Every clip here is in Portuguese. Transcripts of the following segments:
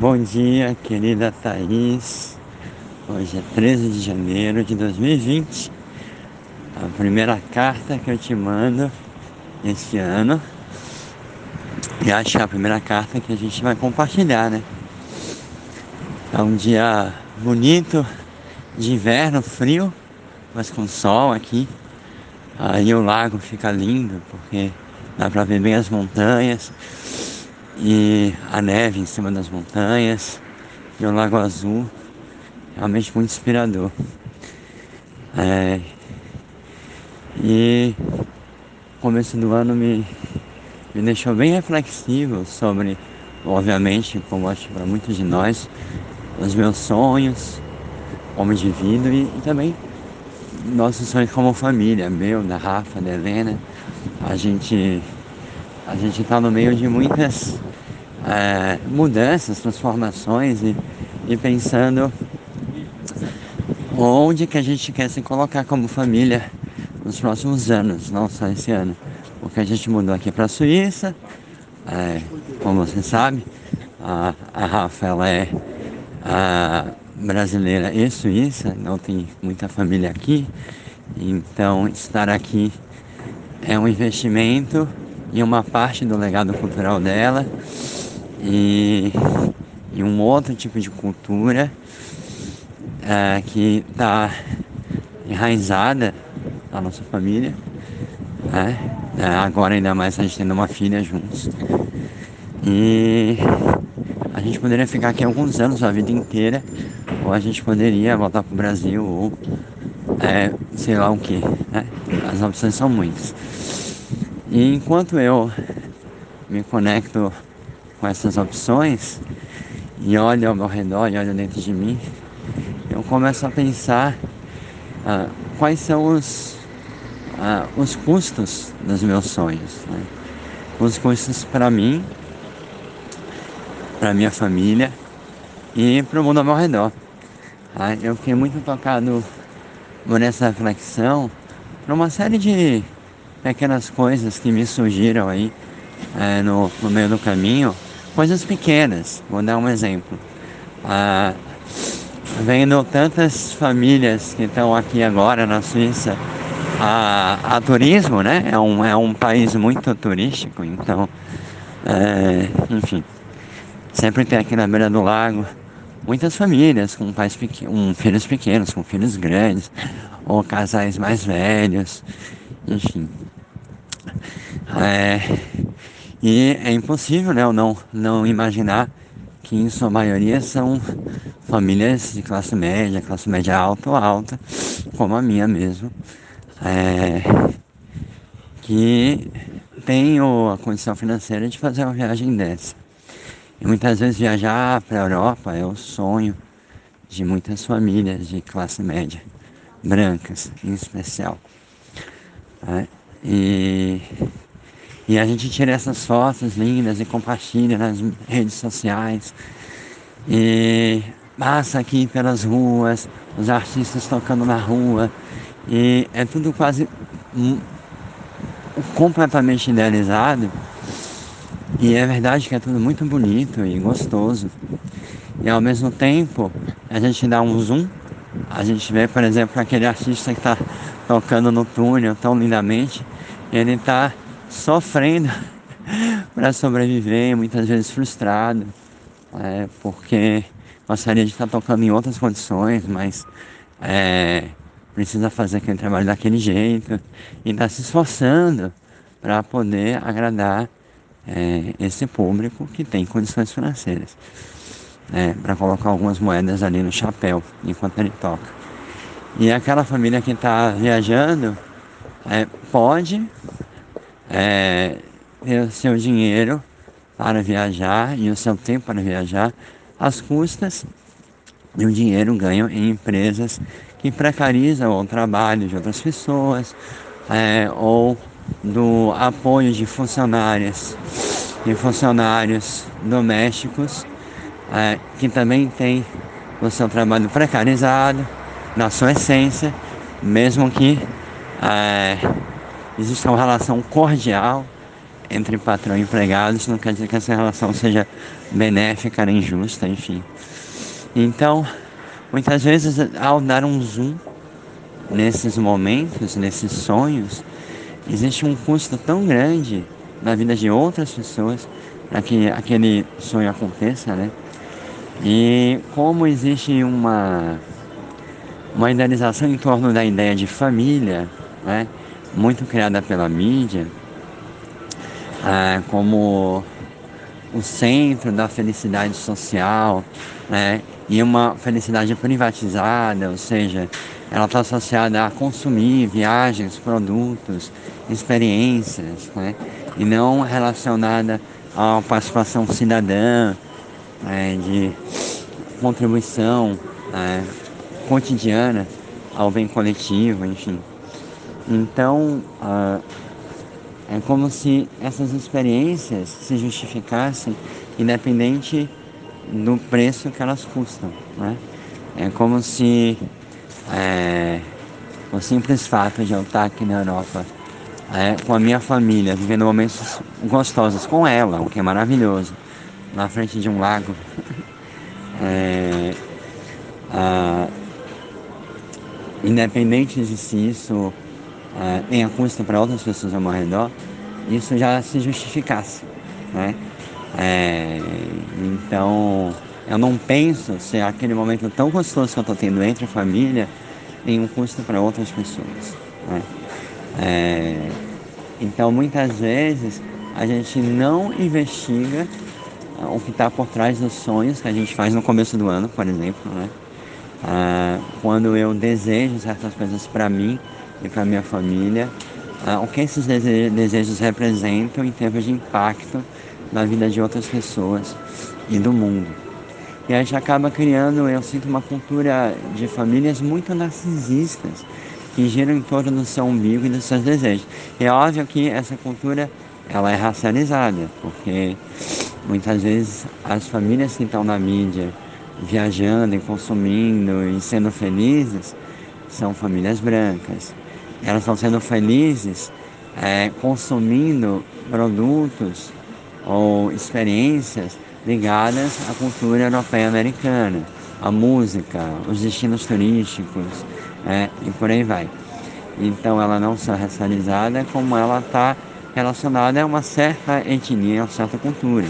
Bom dia, querida Thaís. Hoje é 13 de janeiro de 2020. A primeira carta que eu te mando este ano. E acho que é a primeira carta que a gente vai compartilhar, né? É um dia bonito, de inverno, frio, mas com sol aqui. Aí o lago fica lindo, porque dá pra ver bem as montanhas e a neve em cima das montanhas e o Lago Azul, realmente muito inspirador. É, e o começo do ano me, me deixou bem reflexivo sobre, obviamente, como acho para muitos de nós, os meus sonhos como indivíduo e, e também nossos sonhos como família, meu, da Rafa, da Helena. A gente a gente está no meio de muitas é, mudanças, transformações e, e pensando onde que a gente quer se colocar como família nos próximos anos, não só esse ano. Porque a gente mudou aqui para a Suíça, é, como você sabe, a, a Rafa ela é a brasileira e suíça, não tem muita família aqui, então estar aqui é um investimento e uma parte do legado cultural dela e, e um outro tipo de cultura é, que está enraizada na nossa família. Né? É, agora ainda mais a gente tendo uma filha juntos. E a gente poderia ficar aqui alguns anos, a vida inteira, ou a gente poderia voltar para o Brasil, ou é, sei lá o que. Né? As opções são muitas. E enquanto eu me conecto com essas opções e olho ao meu redor e olho dentro de mim, eu começo a pensar ah, quais são os, ah, os custos dos meus sonhos. Né? Os custos para mim, para minha família e para o mundo ao meu redor. Ah, eu fiquei muito tocado por essa reflexão, por uma série de pequenas coisas que me surgiram aí é, no, no meio do caminho, coisas pequenas. Vou dar um exemplo. Ah, vendo tantas famílias que estão aqui agora na Suíça a, a turismo, né? É um, é um país muito turístico, então, é, enfim, sempre tem aqui na beira do lago muitas famílias com pais pequenos, um, filhos pequenos, com filhos grandes, ou casais mais velhos, enfim. É, e é impossível né, não, não imaginar que em sua maioria são famílias de classe média, classe média alta ou alta, como a minha mesmo, é, que tem a condição financeira de fazer uma viagem dessa. E muitas vezes viajar para a Europa é o sonho de muitas famílias de classe média, brancas em especial. É, e, e a gente tira essas fotos lindas e compartilha nas redes sociais. E passa aqui pelas ruas, os artistas tocando na rua. E é tudo quase completamente idealizado. E é verdade que é tudo muito bonito e gostoso. E ao mesmo tempo, a gente dá um zoom, a gente vê, por exemplo, aquele artista que está tocando no túnel tão lindamente, ele está sofrendo para sobreviver, muitas vezes frustrado, é, porque gostaria de estar tocando em outras condições, mas é, precisa fazer aquele trabalho daquele jeito e está se esforçando para poder agradar é, esse público que tem condições financeiras, é, para colocar algumas moedas ali no chapéu enquanto ele toca. E aquela família que está viajando é, pode é, o seu dinheiro para viajar e o seu tempo para viajar às custas um dinheiro ganho em empresas que precarizam o trabalho de outras pessoas é, ou do apoio de funcionárias e funcionários domésticos é, que também têm o seu trabalho precarizado na sua essência, mesmo que é, existe uma relação cordial entre patrão e empregado, isso não quer dizer que essa relação seja benéfica nem justa, enfim. Então, muitas vezes, ao dar um zoom nesses momentos, nesses sonhos, existe um custo tão grande na vida de outras pessoas para que aquele sonho aconteça, né? E como existe uma, uma idealização em torno da ideia de família, né? Muito criada pela mídia, é, como o centro da felicidade social, né? e uma felicidade privatizada, ou seja, ela está associada a consumir viagens, produtos, experiências, né? e não relacionada uma participação cidadã, é, de contribuição é, cotidiana ao bem coletivo, enfim. Então, uh, é como se essas experiências se justificassem independente do preço que elas custam. Né? É como se é, o simples fato de eu estar aqui na Europa é, com a minha família, vivendo momentos gostosos com ela, o que é maravilhoso, na frente de um lago. é, ah, independente de se isso é, tenha custo para outras pessoas ao meu redor, isso já se justificasse. Né? É, então, eu não penso se aquele momento tão gostoso que eu estou tendo entre a família tem um custo para outras pessoas. Né? É, então, muitas vezes, a gente não investiga o que está por trás dos sonhos que a gente faz no começo do ano, por exemplo. Né? Ah, quando eu desejo certas coisas para mim e para minha família, ah, o que esses desejos representam em termos de impacto na vida de outras pessoas e do mundo. E a gente acaba criando, eu sinto, uma cultura de famílias muito narcisistas, que giram em torno do seu umbigo e dos seus desejos. É óbvio que essa cultura ela é racializada, porque muitas vezes as famílias que estão na mídia viajando e consumindo e sendo felizes são famílias brancas. Elas estão sendo felizes é, consumindo produtos ou experiências ligadas à cultura europeia americana, a música, os destinos turísticos, é, e por aí vai. Então ela não só é racializada, como ela está relacionada a uma certa etnia, a uma certa cultura.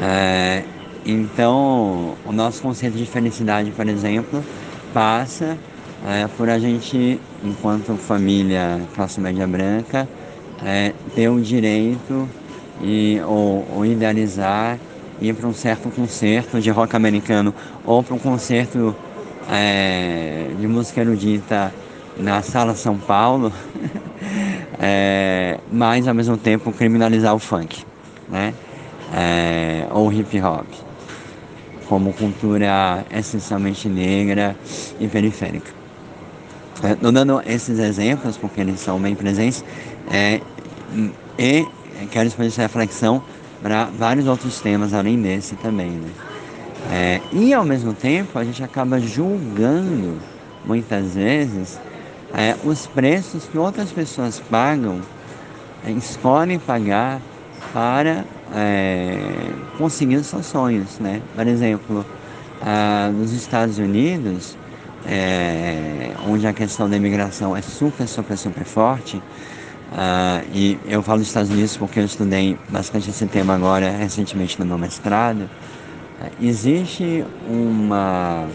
É, então, o nosso conceito de felicidade, por exemplo, passa é, por a gente, enquanto família classe média branca, é, ter o direito e, ou, ou idealizar ir para um certo concerto de rock americano ou para um concerto é, de música erudita na Sala São Paulo, é, mas ao mesmo tempo criminalizar o funk, né? É, ou hip hop, como cultura essencialmente negra e periférica. Estou dando esses exemplos porque eles são bem presentes é, e quero expandir essa reflexão para vários outros temas além desse também. Né? É, e ao mesmo tempo a gente acaba julgando muitas vezes é, os preços que outras pessoas pagam, é, escolhem pagar para é, conseguir os seus sonhos. Né? Por exemplo, ah, nos Estados Unidos, é, onde a questão da imigração é super, super, super forte, ah, e eu falo dos Estados Unidos porque eu estudei bastante esse tema agora recentemente no meu mestrado, existe uma,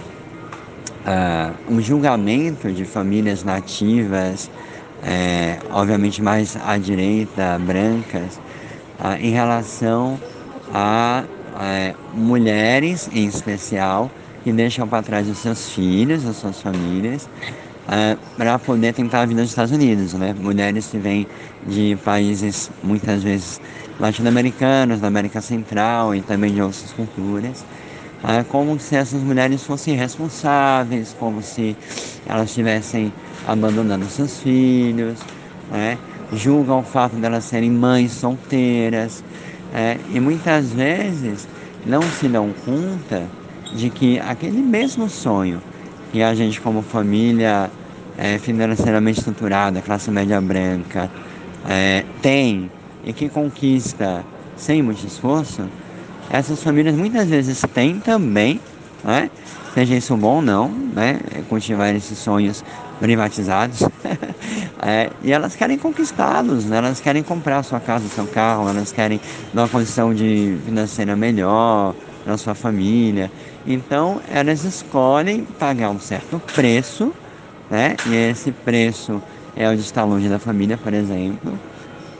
uh, um julgamento de famílias nativas, é, obviamente mais à direita, brancas, uh, em relação a uh, mulheres em especial que deixam para trás os seus filhos, as suas famílias, uh, para poder tentar a vida nos Estados Unidos. Né? Mulheres que vêm de países muitas vezes latino-americanos, da América Central e também de outras culturas, é como se essas mulheres fossem responsáveis, como se elas estivessem abandonando seus filhos, né? julgam o fato de elas serem mães solteiras é, e muitas vezes não se dão conta de que aquele mesmo sonho que a gente como família é, financeiramente estruturada, classe média branca, é, tem e que conquista sem muito esforço, essas famílias muitas vezes têm também, né? seja isso bom ou não, né? cultivar esses sonhos privatizados, é, e elas querem conquistá-los, né? elas querem comprar sua casa, seu carro, elas querem dar uma condição de financeira melhor para sua família. Então elas escolhem pagar um certo preço, né? e esse preço é o de estar longe da família, por exemplo,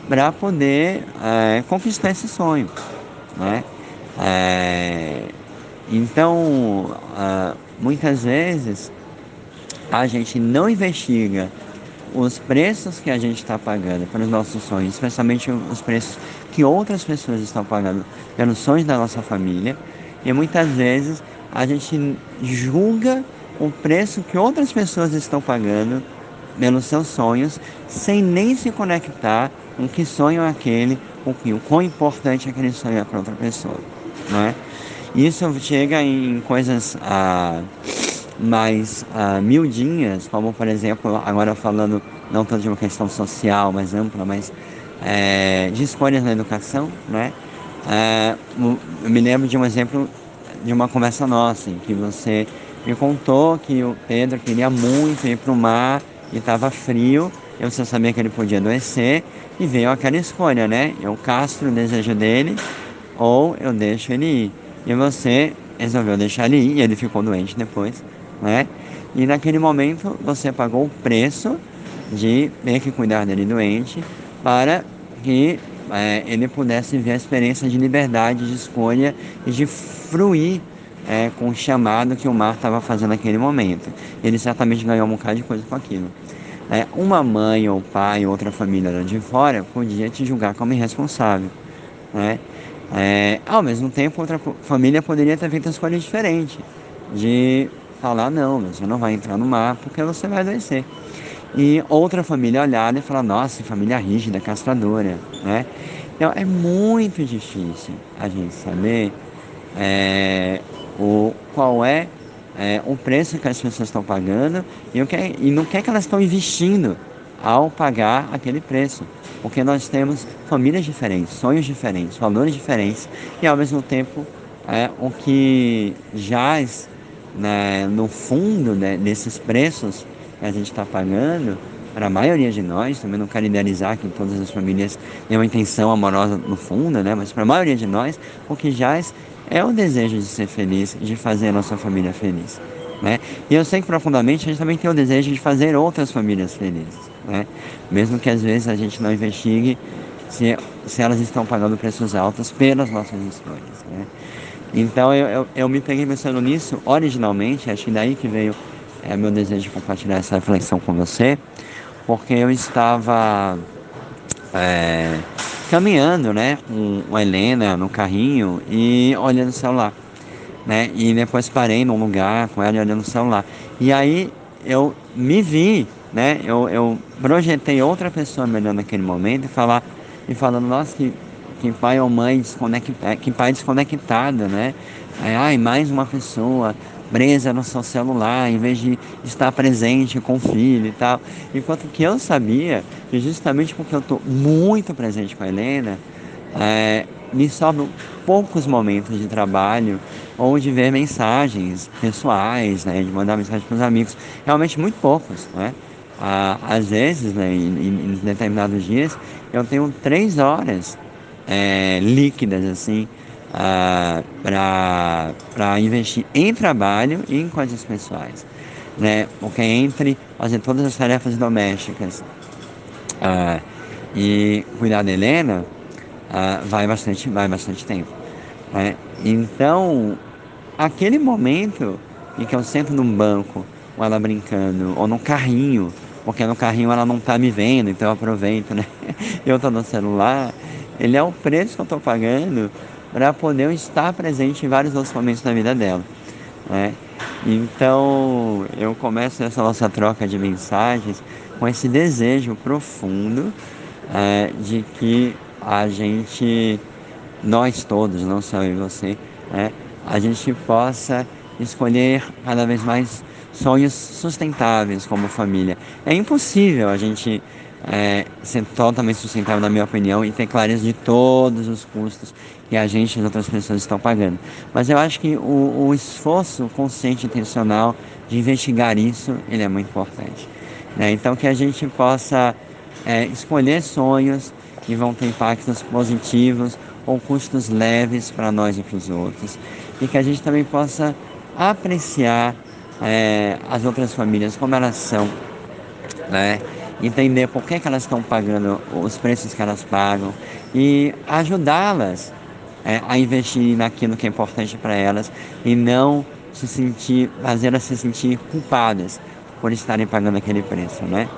para poder é, conquistar esse sonho. Né? É, então, uh, muitas vezes a gente não investiga os preços que a gente está pagando pelos nossos sonhos, especialmente os preços que outras pessoas estão pagando pelos sonhos da nossa família, e muitas vezes a gente julga o preço que outras pessoas estão pagando pelos seus sonhos, sem nem se conectar com que sonho é aquele, que, o quão importante aquele sonho é para outra pessoa. Não é? Isso chega em coisas ah, mais ah, miudinhas, como por exemplo, agora falando não tanto de uma questão social mais ampla, mas é, de escolhas na educação, né? É, eu me lembro de um exemplo de uma conversa nossa, em que você me contou que o Pedro queria muito ir para o mar e estava frio, e você sabia que ele podia adoecer, e veio aquela escolha, né? Eu castro o desejo dele ou eu deixo ele ir. E você resolveu deixar ele ir, e ele ficou doente depois, né? E naquele momento você pagou o preço de ter que cuidar dele doente para que é, ele pudesse ver a experiência de liberdade, de escolha e de fruir é, com o chamado que o mar estava fazendo naquele momento. Ele certamente ganhou um bocado de coisa com aquilo. É, uma mãe ou pai ou outra família de fora podia te julgar como irresponsável. Né? É, ao mesmo tempo, outra família poderia ter feito uma escolha diferente, de falar, não, você não vai entrar no mar porque você vai adoecer. E outra família olhar e falar, nossa, família rígida, castradora, né? Então é muito difícil a gente saber é, o, qual é é, o preço que as pessoas estão pagando e, o que, é, e no que, é que elas estão investindo ao pagar aquele preço. Porque nós temos famílias diferentes, sonhos diferentes, valores diferentes e ao mesmo tempo é, o que jaz né, no fundo né, desses preços que a gente está pagando para a maioria de nós, também não quero idealizar que todas as famílias têm uma intenção amorosa no fundo, né, mas para a maioria de nós, o que jaz é o desejo de ser feliz, de fazer a nossa família feliz. Né? E eu sei que profundamente a gente também tem o desejo de fazer outras famílias felizes. Né? Mesmo que às vezes a gente não investigue se, se elas estão pagando preços altos pelas nossas escolhas. Né? Então eu, eu, eu, me peguei pensando nisso originalmente, acho que daí que veio é, meu desejo de compartilhar essa reflexão com você, porque eu estava. É, caminhando, né, com a Helena no carrinho e olhando o celular, né? E depois parei num lugar com ela olhando o celular. E aí eu me vi, né? Eu, eu projetei outra pessoa me olhando naquele momento e falar e falando, nossa, que, que pai ou mãe desconectado, que pai desconectado, né? Ai, mais uma pessoa presa no seu celular, em vez de estar presente com o filho e tal. Enquanto que eu sabia que justamente porque eu estou muito presente com a Helena, é, me sobram poucos momentos de trabalho ou de ver mensagens pessoais, né, de mandar mensagem para os amigos, realmente muito poucos, né? às vezes, né, em, em, determinados dias, eu tenho três horas é, líquidas assim ah, para investir em trabalho e em coisas pessoais. Né? Porque entre fazer todas as tarefas domésticas ah, e cuidar da Helena, ah, vai, bastante, vai bastante tempo. Né? Então, aquele momento em que eu sento num banco, ou ela brincando, ou num carrinho, porque no carrinho ela não está me vendo, então eu aproveito, né? Eu estou no celular, ele é o preço que eu estou pagando para poder estar presente em vários outros momentos da vida dela. Né? Então eu começo essa nossa troca de mensagens com esse desejo profundo é, de que a gente, nós todos, não só eu e você, né, a gente possa escolher cada vez mais sonhos sustentáveis como família. É impossível a gente é, ser totalmente sustentável, na minha opinião, e ter clareza de todos os custos que a gente e as outras pessoas estão pagando. Mas eu acho que o, o esforço consciente e intencional de investigar isso, ele é muito importante. Né? Então que a gente possa é, escolher sonhos que vão ter impactos positivos ou custos leves para nós e para os outros. E que a gente também possa apreciar é, as outras famílias, como elas são, né? Entender por que, que elas estão pagando os preços que elas pagam e ajudá-las é, a investir naquilo que é importante para elas e não se sentir, fazê-las se sentir culpadas por estarem pagando aquele preço, né?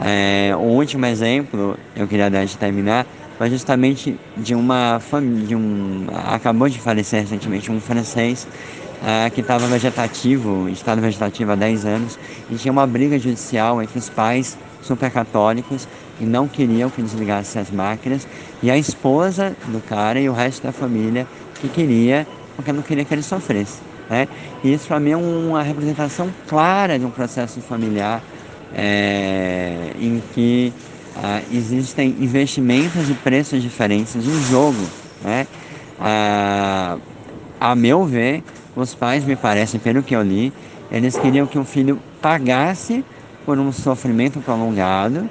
É, o último exemplo, eu queria dar de terminar, foi justamente de uma família, de um, acabou de falecer recentemente um francês é, que estava vegetativo, estado vegetativo há 10 anos, e tinha uma briga judicial entre os pais super católicos e não queriam que desligasse as máquinas, e a esposa do cara e o resto da família que queria, porque não queria que ele sofresse. Né? E isso para mim é uma representação clara de um processo familiar é, em que ah, existem investimentos e preços diferentes em jogo. Né? Ah, a meu ver, os pais, me parecem, pelo que eu li, eles queriam que o filho pagasse por um sofrimento prolongado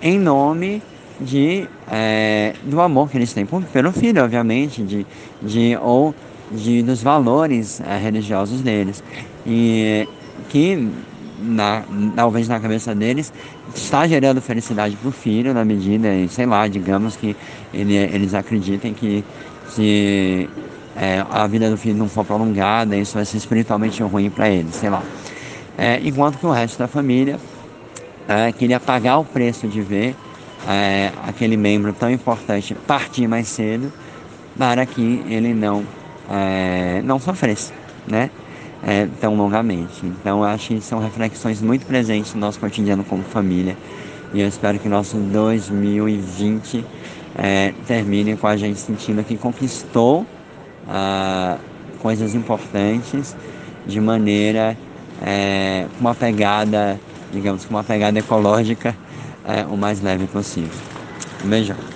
em nome de, é, do amor que eles têm pelo filho, obviamente, de, de, ou de, dos valores é, religiosos deles. E que na, talvez na cabeça deles, está gerando felicidade para o filho na medida, sei lá, digamos que ele, eles acreditem que se é, a vida do filho não for prolongada, isso vai ser espiritualmente ruim para eles, sei lá. É, enquanto que o resto da família é, queria pagar o preço de ver é, aquele membro tão importante partir mais cedo para que ele não, é, não sofresse, né? é, tão longamente. Então, acho que são reflexões muito presentes no nosso cotidiano como família. E eu espero que nosso 2020 é, termine com a gente sentindo que conquistou ah, coisas importantes de maneira é, uma pegada, digamos, com uma pegada ecológica é, o mais leve possível. Um beijão.